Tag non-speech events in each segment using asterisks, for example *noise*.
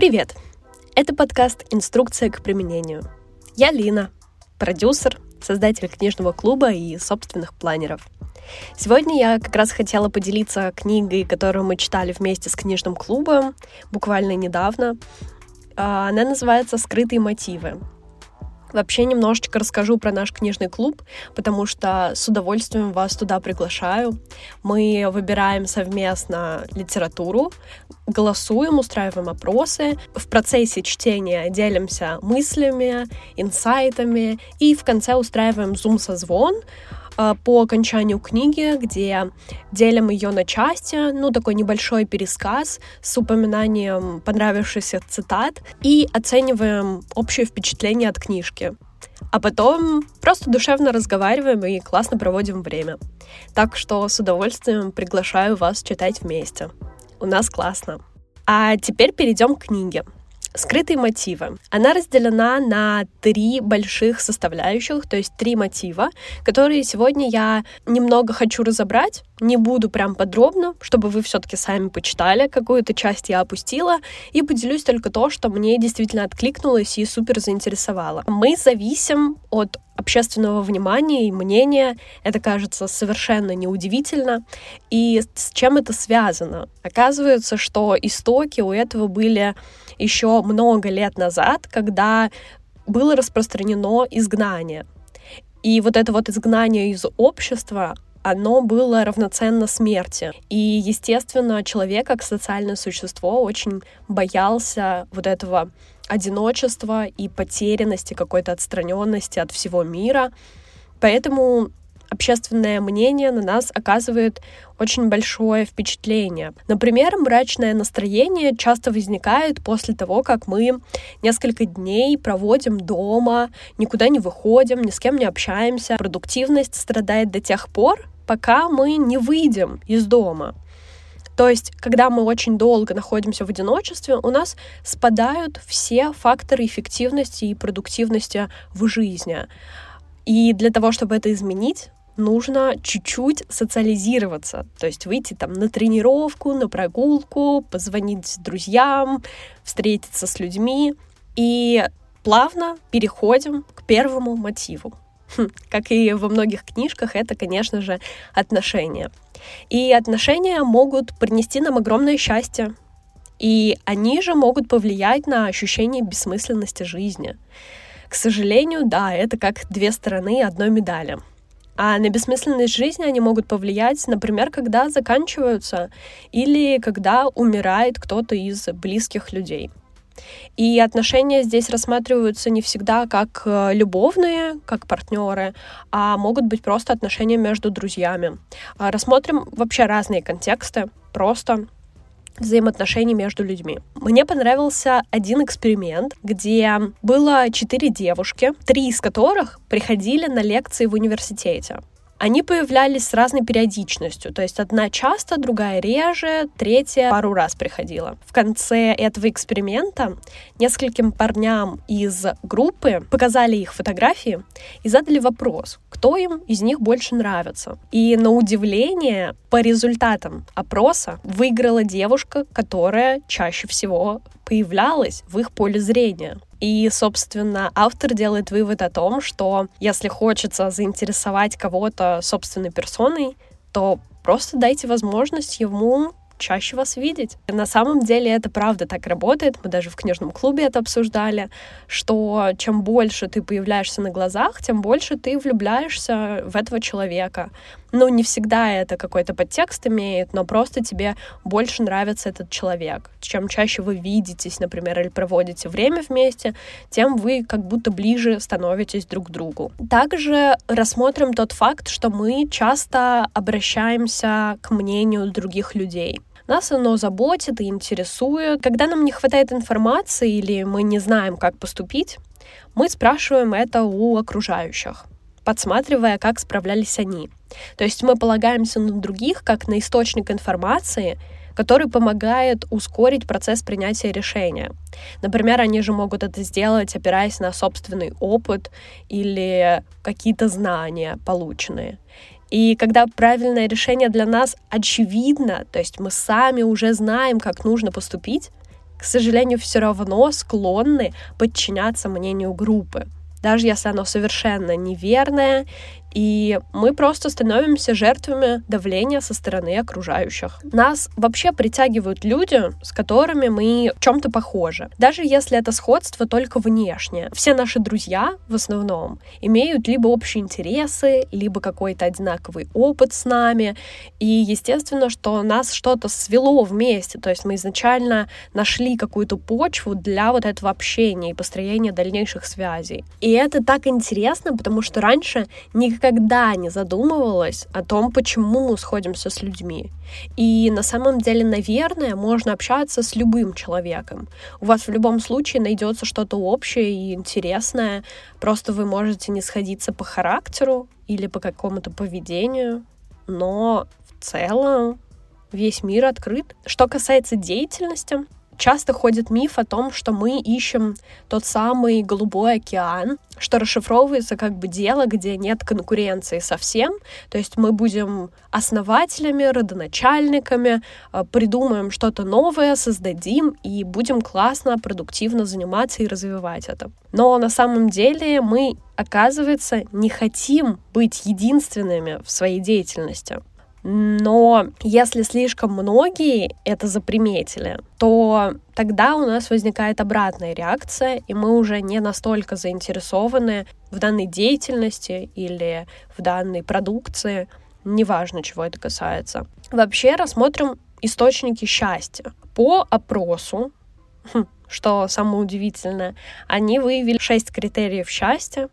Привет! Это подкаст «Инструкция к применению». Я Лина, продюсер, создатель книжного клуба и собственных планеров. Сегодня я как раз хотела поделиться книгой, которую мы читали вместе с книжным клубом буквально недавно. А, она называется «Скрытые мотивы». Вообще немножечко расскажу про наш книжный клуб, потому что с удовольствием вас туда приглашаю. Мы выбираем совместно литературу, голосуем, устраиваем опросы. В процессе чтения делимся мыслями, инсайтами и в конце устраиваем зум-созвон, по окончанию книги, где делим ее на части, ну, такой небольшой пересказ с упоминанием понравившихся цитат и оцениваем общее впечатление от книжки. А потом просто душевно разговариваем и классно проводим время. Так что с удовольствием приглашаю вас читать вместе. У нас классно. А теперь перейдем к книге. Скрытые мотивы. Она разделена на три больших составляющих, то есть три мотива, которые сегодня я немного хочу разобрать. Не буду прям подробно, чтобы вы все-таки сами почитали, какую-то часть я опустила, и поделюсь только то, что мне действительно откликнулось и супер заинтересовало. Мы зависим от общественного внимания и мнения. Это кажется совершенно неудивительно. И с чем это связано? Оказывается, что истоки у этого были еще много лет назад, когда было распространено изгнание. И вот это вот изгнание из общества, оно было равноценно смерти. И, естественно, человек как социальное существо очень боялся вот этого одиночества и потерянности, какой-то отстраненности от всего мира. Поэтому общественное мнение на нас оказывает очень большое впечатление. Например, мрачное настроение часто возникает после того, как мы несколько дней проводим дома, никуда не выходим, ни с кем не общаемся. Продуктивность страдает до тех пор, пока мы не выйдем из дома. То есть, когда мы очень долго находимся в одиночестве, у нас спадают все факторы эффективности и продуктивности в жизни. И для того, чтобы это изменить, нужно чуть-чуть социализироваться, то есть выйти там на тренировку, на прогулку, позвонить друзьям, встретиться с людьми и плавно переходим к первому мотиву. *laughs* Как и во многих книжках, это, конечно же, отношения. И отношения могут принести нам огромное счастье, и они же могут повлиять на ощущение бессмысленности жизни. К сожалению, да, это как две стороны одной медали. А на бессмысленность жизни они могут повлиять, например, когда заканчиваются или когда умирает кто-то из близких людей. И отношения здесь рассматриваются не всегда как э, любовные, как партнеры, а могут быть просто отношения между друзьями. А рассмотрим вообще разные контексты, просто взаимоотношений между людьми. Мне понравился один эксперимент, где было четыре девушки, три из которых приходили на лекции в университете они появлялись с разной периодичностью. То есть одна часто, другая реже, третья пару раз приходила. В конце этого эксперимента нескольким парням из группы показали их фотографии и задали вопрос, кто им из них больше нравится. И на удивление, по результатам опроса выиграла девушка, которая чаще всего появлялась в их поле зрения. И, собственно, автор делает вывод о том, что если хочется заинтересовать кого-то собственной персоной, то просто дайте возможность ему чаще вас видеть. На самом деле это правда так работает. Мы даже в книжном клубе это обсуждали, что чем больше ты появляешься на глазах, тем больше ты влюбляешься в этого человека. Ну, не всегда это какой-то подтекст имеет, но просто тебе больше нравится этот человек. Чем чаще вы видитесь, например, или проводите время вместе, тем вы как будто ближе становитесь друг к другу. Также рассмотрим тот факт, что мы часто обращаемся к мнению других людей. Нас оно заботит и интересует. Когда нам не хватает информации или мы не знаем, как поступить, мы спрашиваем это у окружающих, подсматривая, как справлялись они. То есть мы полагаемся на других как на источник информации, который помогает ускорить процесс принятия решения. Например, они же могут это сделать, опираясь на собственный опыт или какие-то знания полученные. И когда правильное решение для нас очевидно, то есть мы сами уже знаем, как нужно поступить, к сожалению, все равно склонны подчиняться мнению группы. Даже если оно совершенно неверное и мы просто становимся жертвами давления со стороны окружающих. Нас вообще притягивают люди, с которыми мы в чем-то похожи. Даже если это сходство только внешнее. Все наши друзья в основном имеют либо общие интересы, либо какой-то одинаковый опыт с нами. И естественно, что нас что-то свело вместе. То есть мы изначально нашли какую-то почву для вот этого общения и построения дальнейших связей. И это так интересно, потому что раньше никогда никогда не задумывалась о том, почему мы сходимся с людьми. И на самом деле, наверное, можно общаться с любым человеком. У вас в любом случае найдется что-то общее и интересное. Просто вы можете не сходиться по характеру или по какому-то поведению, но в целом весь мир открыт. Что касается деятельности, часто ходит миф о том, что мы ищем тот самый голубой океан, что расшифровывается как бы дело, где нет конкуренции совсем. То есть мы будем основателями, родоначальниками, э, придумаем что-то новое, создадим и будем классно, продуктивно заниматься и развивать это. Но на самом деле мы, оказывается, не хотим быть единственными в своей деятельности. Но если слишком многие это заприметили, то тогда у нас возникает обратная реакция, и мы уже не настолько заинтересованы в данной деятельности или в данной продукции, неважно, чего это касается. Вообще рассмотрим источники счастья. По опросу, *laughs* что самое удивительное, они выявили шесть критериев счастья,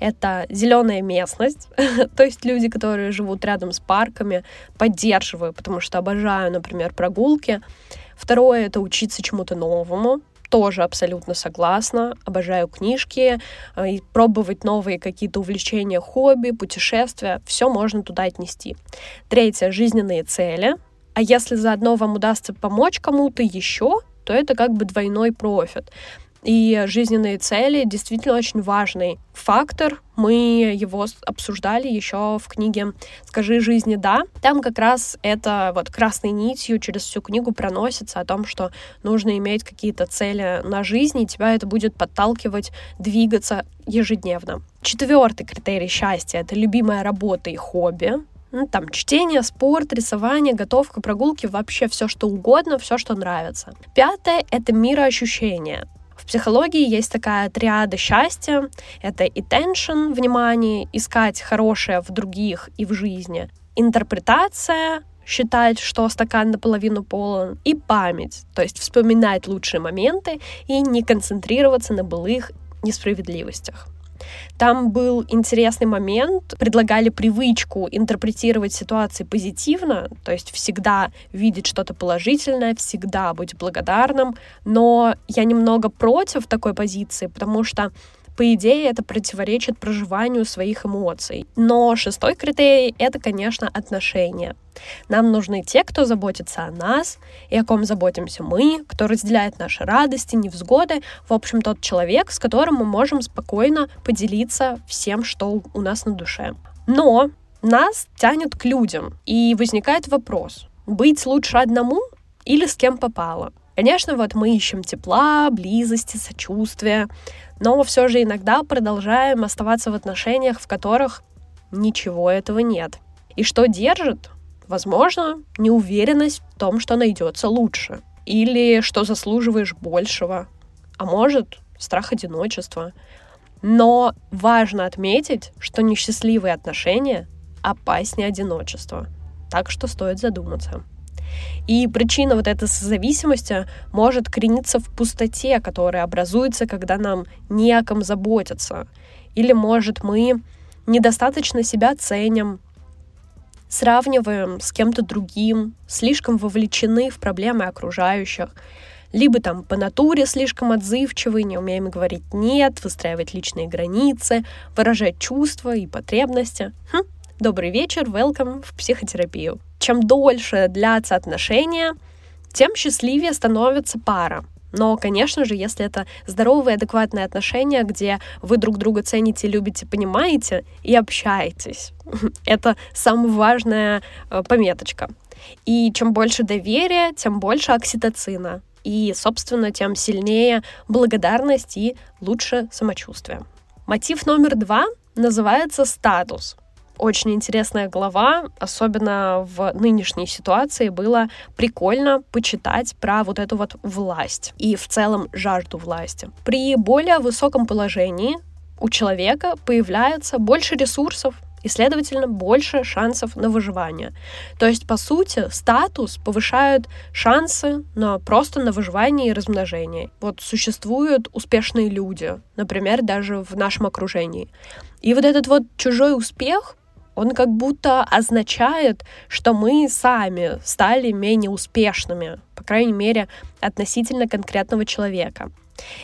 это зеленая местность, *laughs* то есть люди, которые живут рядом с парками, поддерживаю, потому что обожаю, например, прогулки. Второе — это учиться чему-то новому, тоже абсолютно согласна. Обожаю книжки, э, и пробовать новые какие-то увлечения, хобби, путешествия. Все можно туда отнести. Третье — жизненные цели. А если заодно вам удастся помочь кому-то еще, то это как бы двойной профит. И жизненные цели действительно очень важный фактор. Мы его обсуждали еще в книге «Скажи жизни да». Там как раз это вот красной нитью через всю книгу проносится о том, что нужно иметь какие-то цели на жизнь, и тебя это будет подталкивать двигаться ежедневно. Четвертый критерий счастья — это любимая работа и хобби. Ну, там чтение, спорт, рисование, готовка, прогулки, вообще все что угодно, все, что нравится. Пятое — это мироощущение психологии есть такая триада счастья. Это attention, внимание, искать хорошее в других и в жизни. Интерпретация, считать, что стакан наполовину полон, и память, то есть вспоминать лучшие моменты и не концентрироваться на былых несправедливостях. Там был интересный момент, предлагали привычку интерпретировать ситуации позитивно, то есть всегда видеть что-то положительное, всегда быть благодарным, но я немного против такой позиции, потому что по идее, это противоречит проживанию своих эмоций. Но шестой критерий — это, конечно, отношения. Нам нужны те, кто заботится о нас и о ком заботимся мы, кто разделяет наши радости, невзгоды. В общем, тот человек, с которым мы можем спокойно поделиться всем, что у нас на душе. Но нас тянет к людям, и возникает вопрос, быть лучше одному или с кем попало? Конечно, вот мы ищем тепла, близости, сочувствия, но все же иногда продолжаем оставаться в отношениях, в которых ничего этого нет. И что держит? Возможно, неуверенность в том, что найдется лучше. Или что заслуживаешь большего. А может, страх одиночества. Но важно отметить, что несчастливые отношения опаснее одиночества. Так что стоит задуматься. И причина вот этой зависимости может корениться в пустоте, которая образуется, когда нам не о ком заботиться. Или, может, мы недостаточно себя ценим, сравниваем с кем-то другим, слишком вовлечены в проблемы окружающих, либо там по натуре слишком отзывчивы, не умеем говорить «нет», выстраивать личные границы, выражать чувства и потребности. Хм, добрый вечер, welcome в психотерапию чем дольше длятся отношения, тем счастливее становится пара. Но, конечно же, если это здоровые, адекватные отношения, где вы друг друга цените, любите, понимаете и общаетесь. *laughs* Это самая важная э, пометочка. И чем больше доверия, тем больше окситоцина. и, собственно, тем сильнее благодарность и лучше самочувствие. Мотив номер два называется статус. Очень интересная глава, особенно в нынешней ситуации, было прикольно почитать про вот эту вот власть и в целом жажду власти. При более высоком положении у человека появляется больше ресурсов, и, следовательно, больше шансов на выживание. То есть, по сути, статус повышает шансы на просто на выживание и размножение. Вот существуют успешные люди, например, даже в нашем окружении. И вот этот вот чужой успех, он как будто означает, что мы сами стали менее успешными, по крайней мере, относительно конкретного человека.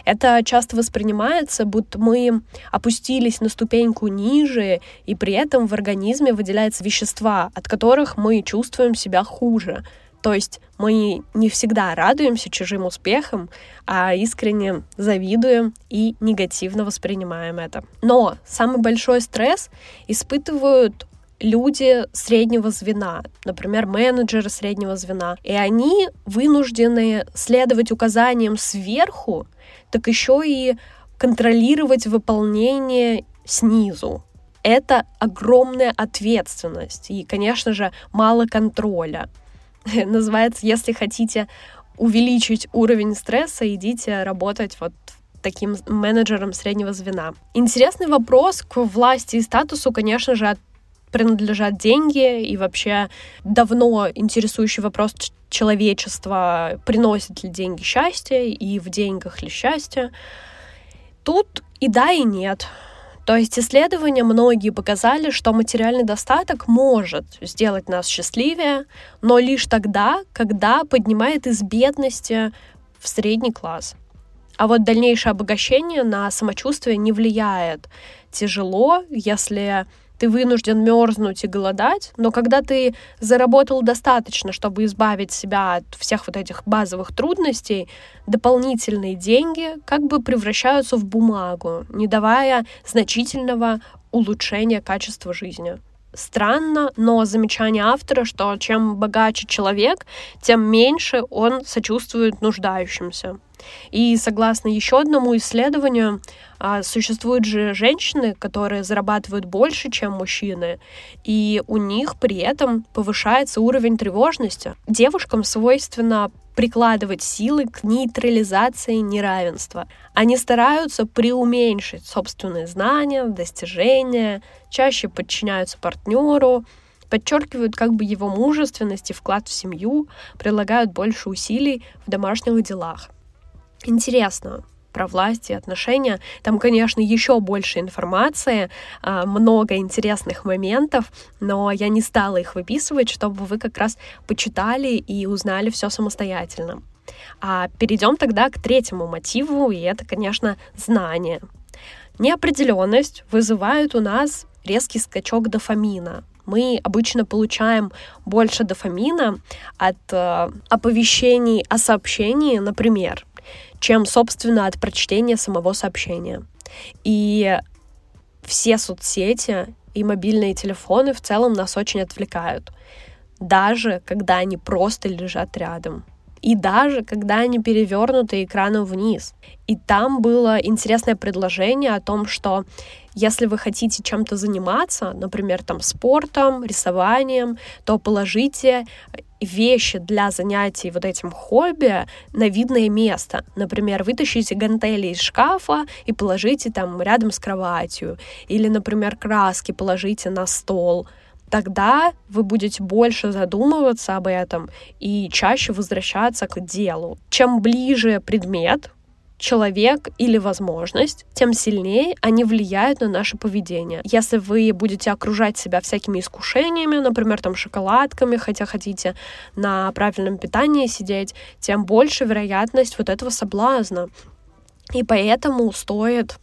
Это часто воспринимается, будто мы опустились на ступеньку ниже, и при этом в организме выделяются вещества, от которых мы чувствуем себя хуже. То есть мы не всегда радуемся чужим успехам, а искренне завидуем и негативно воспринимаем это. Но самый большой стресс испытывают люди среднего звена, например, менеджеры среднего звена, и они вынуждены следовать указаниям сверху, так еще и контролировать выполнение снизу. Это огромная ответственность и, конечно же, мало контроля. *laughs* Называется, если хотите увеличить уровень стресса, идите работать вот таким менеджером среднего звена. Интересный вопрос к власти и статусу, конечно же, принадлежат деньги и вообще давно интересующий вопрос человечества, приносит ли деньги счастье и в деньгах ли счастье. Тут и да, и нет. То есть исследования многие показали, что материальный достаток может сделать нас счастливее, но лишь тогда, когда поднимает из бедности в средний класс. А вот дальнейшее обогащение на самочувствие не влияет. Тяжело, если ты вынужден мерзнуть и голодать, но когда ты заработал достаточно, чтобы избавить себя от всех вот этих базовых трудностей, дополнительные деньги как бы превращаются в бумагу, не давая значительного улучшения качества жизни. Странно, но замечание автора, что чем богаче человек, тем меньше он сочувствует нуждающимся. И согласно еще одному исследованию, а, существуют же женщины, которые зарабатывают больше, чем мужчины, и у них при этом повышается уровень тревожности. Девушкам свойственно прикладывать силы к нейтрализации неравенства. Они стараются преуменьшить собственные знания, достижения, чаще подчиняются партнеру, подчеркивают как бы его мужественность и вклад в семью, прилагают больше усилий в домашних делах. Интересно, про власть и отношения. Там, конечно, еще больше информации, а, много интересных моментов, но я не стала их выписывать, чтобы вы как раз почитали и узнали все самостоятельно. А перейдем тогда к третьему мотиву, и это, конечно, знание. Неопределенность вызывает у нас резкий скачок дофамина. Мы обычно получаем больше дофамина от э, оповещений о сообщении, например, чем, собственно, от прочтения самого сообщения. И все соцсети и мобильные телефоны в целом нас очень отвлекают, даже когда они просто лежат рядом. И даже когда они перевернуты экраном вниз. И там было интересное предложение о том, что если вы хотите чем-то заниматься, например, там спортом, рисованием, то положите вещи для занятий вот этим хобби на видное место. Например, вытащите гантели из шкафа и положите там рядом с кроватью. Или, например, краски положите на стол тогда вы будете больше задумываться об этом и чаще возвращаться к делу. Чем ближе предмет, человек или возможность, тем сильнее они влияют на наше поведение. Если вы будете окружать себя всякими искушениями, например, там шоколадками, хотя хотите на правильном питании сидеть, тем больше вероятность вот этого соблазна. И поэтому стоит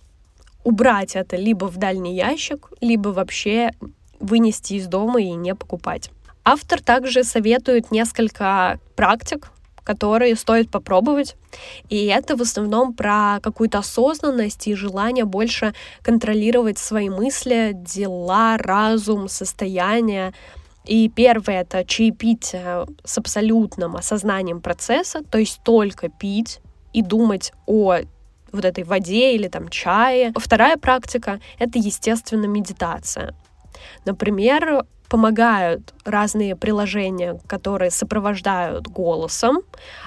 убрать это либо в дальний ящик, либо вообще вынести из дома и не покупать. Автор также советует несколько практик, которые стоит попробовать. И это в основном про какую-то осознанность и желание больше контролировать свои мысли, дела, разум, состояние. И первое — это чаепитие с абсолютным осознанием процесса, то есть только пить и думать о вот этой воде или там чае. Вторая практика — это, естественно, медитация. Например, помогают разные приложения, которые сопровождают голосом,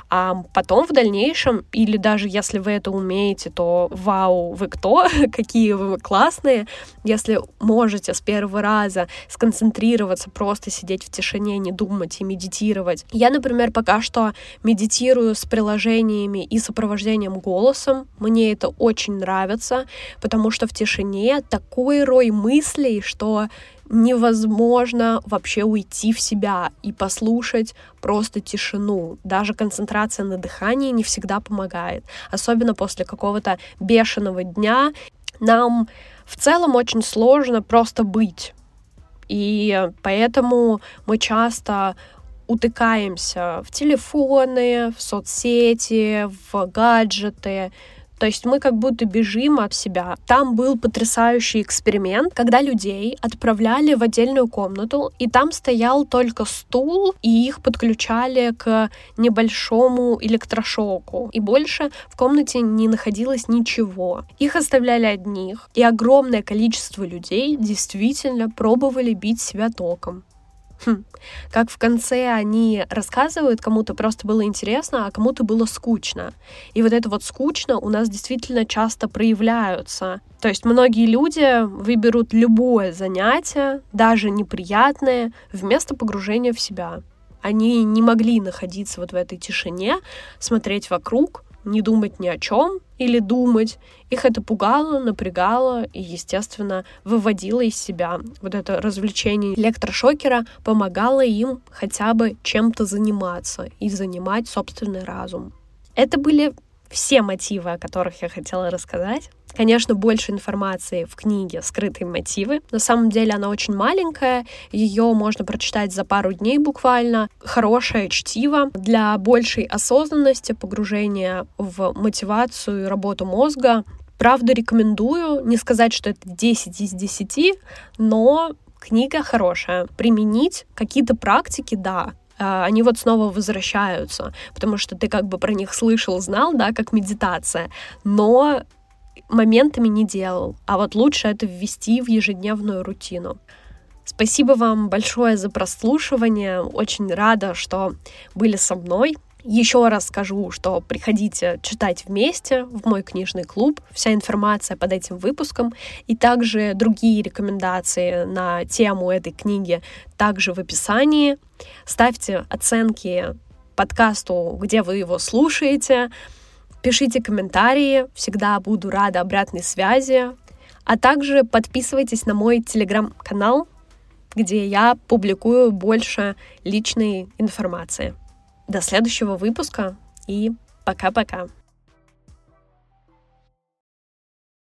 а потом в дальнейшем, или даже если вы это умеете, то вау, вы кто, *laughs* какие вы классные, если можете с первого раза сконцентрироваться, просто сидеть в тишине, не думать и медитировать. Я, например, пока что медитирую с приложениями и сопровождением голосом, мне это очень нравится, потому что в тишине такой рой мыслей, что невозможно вообще уйти в себя и послушать просто тишину. Даже концентрация на дыхании не всегда помогает. Особенно после какого-то бешеного дня. Нам в целом очень сложно просто быть. И поэтому мы часто утыкаемся в телефоны, в соцсети, в гаджеты, то есть мы как будто бежим от себя. Там был потрясающий эксперимент, когда людей отправляли в отдельную комнату, и там стоял только стул, и их подключали к небольшому электрошоку. И больше в комнате не находилось ничего. Их оставляли одних, и огромное количество людей действительно пробовали бить себя током. Хм. Как в конце они рассказывают, кому-то просто было интересно, а кому-то было скучно. И вот это вот скучно у нас действительно часто проявляются. То есть многие люди выберут любое занятие, даже неприятное, вместо погружения в себя. Они не могли находиться вот в этой тишине, смотреть вокруг, не думать ни о чем или думать. Их это пугало, напрягало и, естественно, выводило из себя. Вот это развлечение электрошокера помогало им хотя бы чем-то заниматься и занимать собственный разум. Это были все мотивы, о которых я хотела рассказать. Конечно, больше информации в книге «Скрытые мотивы». На самом деле она очень маленькая, ее можно прочитать за пару дней буквально. Хорошее чтиво для большей осознанности, погружения в мотивацию и работу мозга. Правда, рекомендую. Не сказать, что это 10 из 10, но книга хорошая. Применить какие-то практики, да, а, они вот снова возвращаются, потому что ты как бы про них слышал, знал, да, как медитация, но моментами не делал. А вот лучше это ввести в ежедневную рутину. Спасибо вам большое за прослушивание. Очень рада, что были со мной. Еще раз скажу, что приходите читать вместе в мой книжный клуб. Вся информация под этим выпуском и также другие рекомендации на тему этой книги также в описании. Ставьте оценки подкасту, где вы его слушаете. Пишите комментарии, всегда буду рада обратной связи. А также подписывайтесь на мой телеграм-канал, где я публикую больше личной информации. До следующего выпуска и пока-пока.